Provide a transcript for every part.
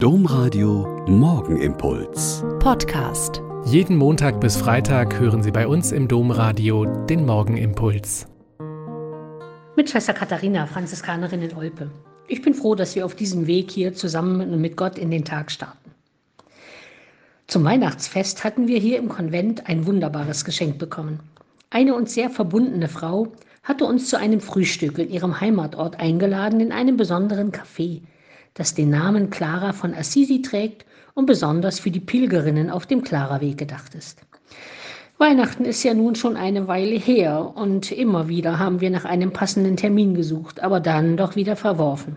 Domradio Morgenimpuls. Podcast. Jeden Montag bis Freitag hören Sie bei uns im Domradio den Morgenimpuls. Mit Schwester Katharina, Franziskanerin in Olpe. Ich bin froh, dass wir auf diesem Weg hier zusammen mit Gott in den Tag starten. Zum Weihnachtsfest hatten wir hier im Konvent ein wunderbares Geschenk bekommen. Eine uns sehr verbundene Frau hatte uns zu einem Frühstück in ihrem Heimatort eingeladen in einem besonderen Café, das den Namen Clara von Assisi trägt und besonders für die Pilgerinnen auf dem Clara-Weg gedacht ist. Weihnachten ist ja nun schon eine Weile her und immer wieder haben wir nach einem passenden Termin gesucht, aber dann doch wieder verworfen.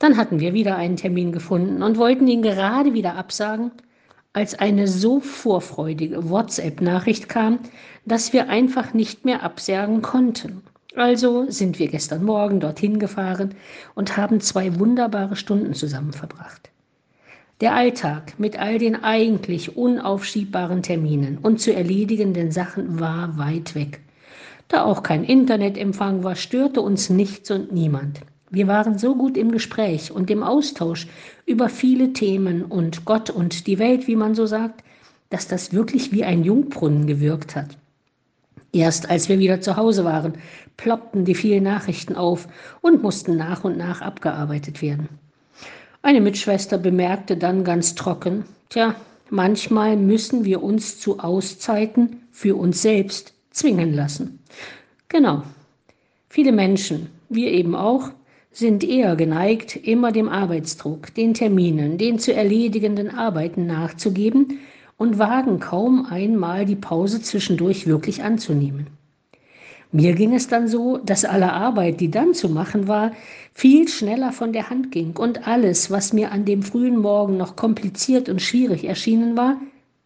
Dann hatten wir wieder einen Termin gefunden und wollten ihn gerade wieder absagen, als eine so vorfreudige WhatsApp-Nachricht kam, dass wir einfach nicht mehr absagen konnten. Also sind wir gestern Morgen dorthin gefahren und haben zwei wunderbare Stunden zusammen verbracht. Der Alltag mit all den eigentlich unaufschiebbaren Terminen und zu erledigenden Sachen war weit weg. Da auch kein Internetempfang war, störte uns nichts und niemand. Wir waren so gut im Gespräch und im Austausch über viele Themen und Gott und die Welt, wie man so sagt, dass das wirklich wie ein Jungbrunnen gewirkt hat. Erst als wir wieder zu Hause waren, ploppten die vielen Nachrichten auf und mussten nach und nach abgearbeitet werden. Eine Mitschwester bemerkte dann ganz trocken, tja, manchmal müssen wir uns zu Auszeiten für uns selbst zwingen lassen. Genau. Viele Menschen, wir eben auch, sind eher geneigt, immer dem Arbeitsdruck, den Terminen, den zu erledigenden Arbeiten nachzugeben und wagen kaum einmal die Pause zwischendurch wirklich anzunehmen. Mir ging es dann so, dass alle Arbeit, die dann zu machen war, viel schneller von der Hand ging und alles, was mir an dem frühen Morgen noch kompliziert und schwierig erschienen war,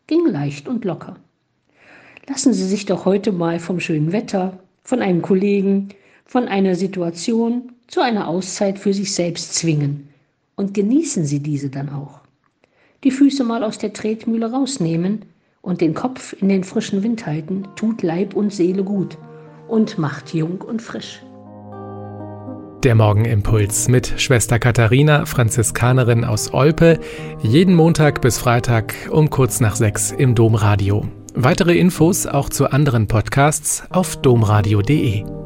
ging leicht und locker. Lassen Sie sich doch heute mal vom schönen Wetter, von einem Kollegen, von einer Situation zu einer Auszeit für sich selbst zwingen und genießen Sie diese dann auch. Die Füße mal aus der Tretmühle rausnehmen und den Kopf in den frischen Wind halten, tut Leib und Seele gut und macht jung und frisch. Der Morgenimpuls mit Schwester Katharina, Franziskanerin aus Olpe, jeden Montag bis Freitag um kurz nach sechs im Domradio. Weitere Infos auch zu anderen Podcasts auf domradio.de.